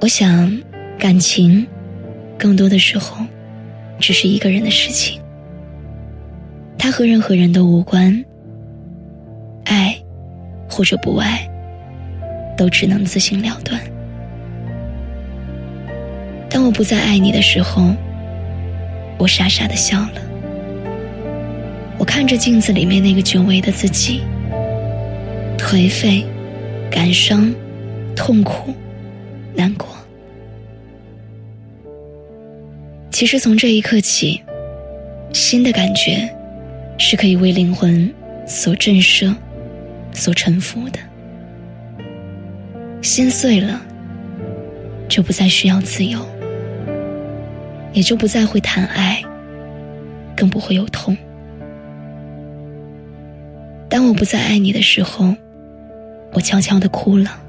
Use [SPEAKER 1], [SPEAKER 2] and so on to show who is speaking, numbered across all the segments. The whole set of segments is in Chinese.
[SPEAKER 1] 我想，感情更多的时候只是一个人的事情，它和任何人都无关。爱或者不爱，都只能自行了断。当我不再爱你的时候，我傻傻的笑了。我看着镜子里面那个久违的自己，颓废、感伤、痛苦、难过。其实从这一刻起，新的感觉是可以为灵魂所震慑、所臣服的。心碎了，就不再需要自由，也就不再会谈爱，更不会有痛。当我不再爱你的时候，我悄悄的哭了。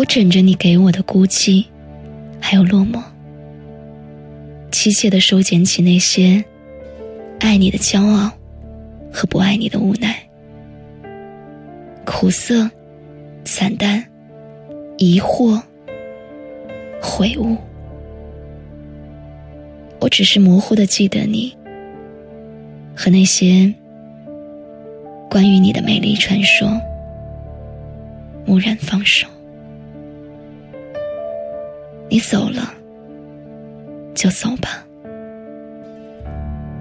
[SPEAKER 1] 我枕着你给我的孤寂，还有落寞，凄切的收捡起那些爱你的骄傲和不爱你的无奈，苦涩、惨淡、疑惑、悔悟。我只是模糊的记得你和那些。关于你的美丽传说，蓦然放手，你走了，就走吧，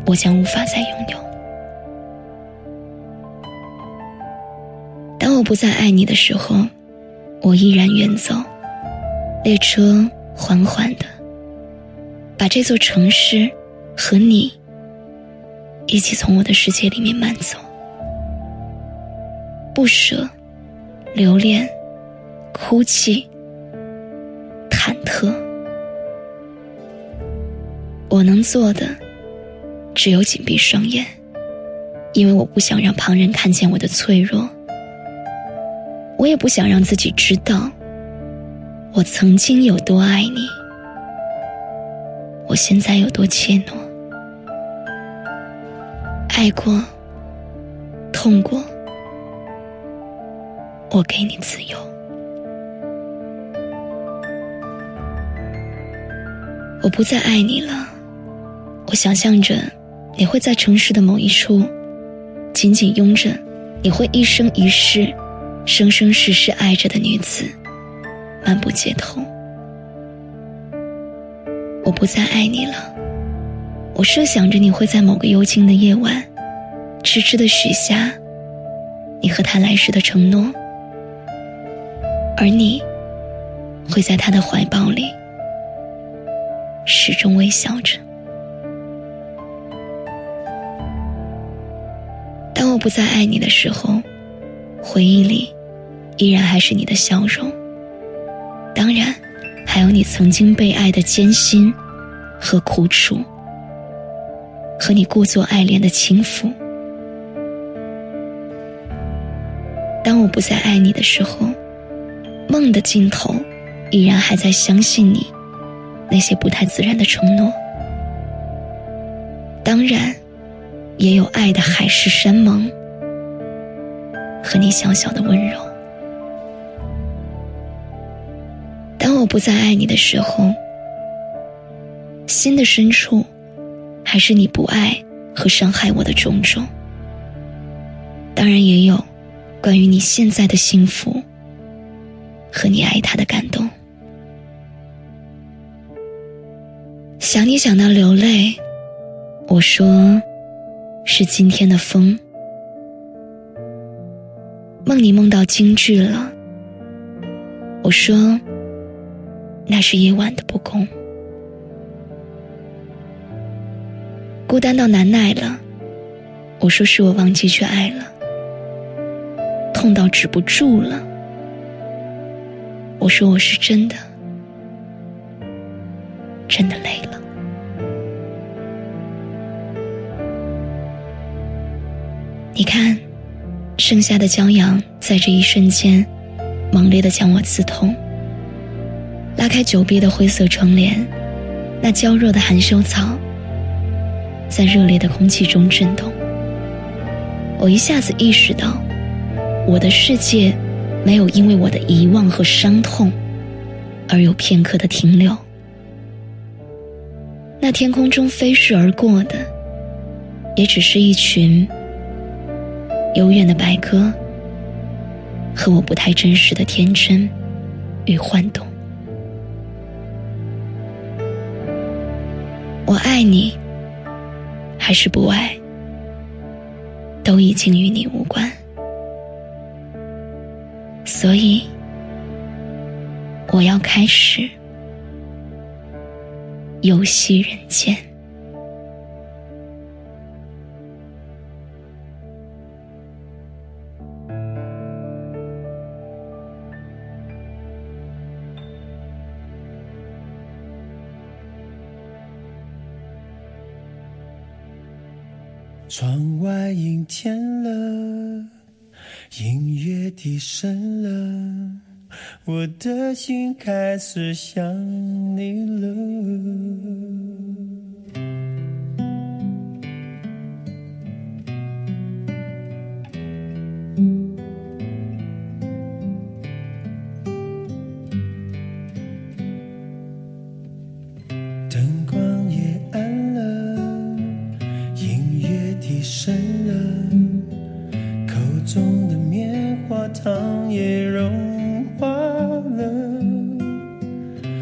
[SPEAKER 1] 我将无法再拥有。当我不再爱你的时候，我依然远走，列车缓缓的把这座城市和你一起从我的世界里面慢走。不舍，留恋，哭泣，忐忑。我能做的，只有紧闭双眼，因为我不想让旁人看见我的脆弱。我也不想让自己知道，我曾经有多爱你，我现在有多怯懦。爱过，痛过。我给你自由，我不再爱你了。我想象着你会在城市的某一处，紧紧拥着你会一生一世、生生世世爱着的女子，漫步街头。我不再爱你了。我设想着你会在某个幽静的夜晚，痴痴的许下你和他来世的承诺。而你，会在他的怀抱里，始终微笑着。当我不再爱你的时候，回忆里，依然还是你的笑容。当然，还有你曾经被爱的艰辛和苦楚，和你故作爱恋的轻浮。当我不再爱你的时候。梦的尽头，依然还在相信你那些不太自然的承诺。当然，也有爱的海誓山盟和你小小的温柔。当我不再爱你的时候，心的深处还是你不爱和伤害我的种种。当然，也有关于你现在的幸福。和你爱他的感动，想你想到流泪，我说是今天的风，梦里梦到京剧了，我说那是夜晚的不公，孤单到难耐了，我说是我忘记去爱了，痛到止不住了。我说我是真的，真的累了。你看，盛夏的骄阳在这一瞬间，猛烈的将我刺痛。拉开久闭的灰色窗帘，那娇弱的含羞草，在热烈的空气中震动。我一下子意识到，我的世界。没有因为我的遗忘和伤痛而有片刻的停留。那天空中飞逝而过的，也只是一群悠远的白鸽，和我不太真实的天真与幻动。我爱你，还是不爱，都已经与你无关。所以，我要开始游戏人间。
[SPEAKER 2] 窗外阴天了，音乐低声了，我的心开始想你了。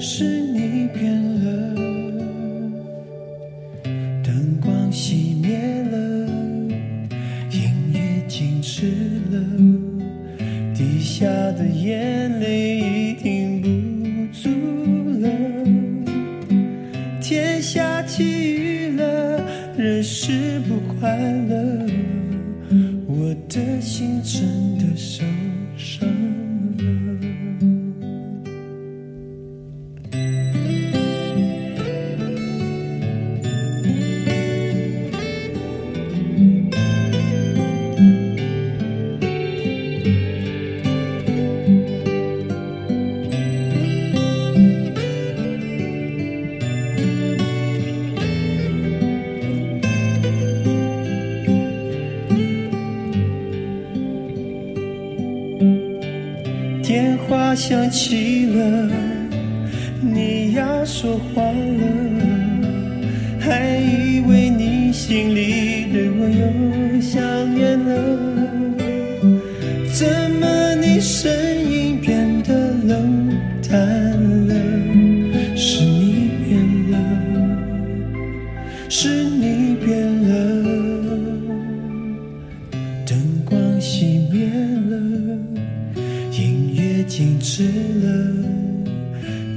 [SPEAKER 2] 是你变了灯光熄灭了音乐静止了滴下的眼泪已停不住了天下起雨了人是不快乐我的心真的受电话响起了，你要说话了，还以为你心里对我又想念了，怎么你声音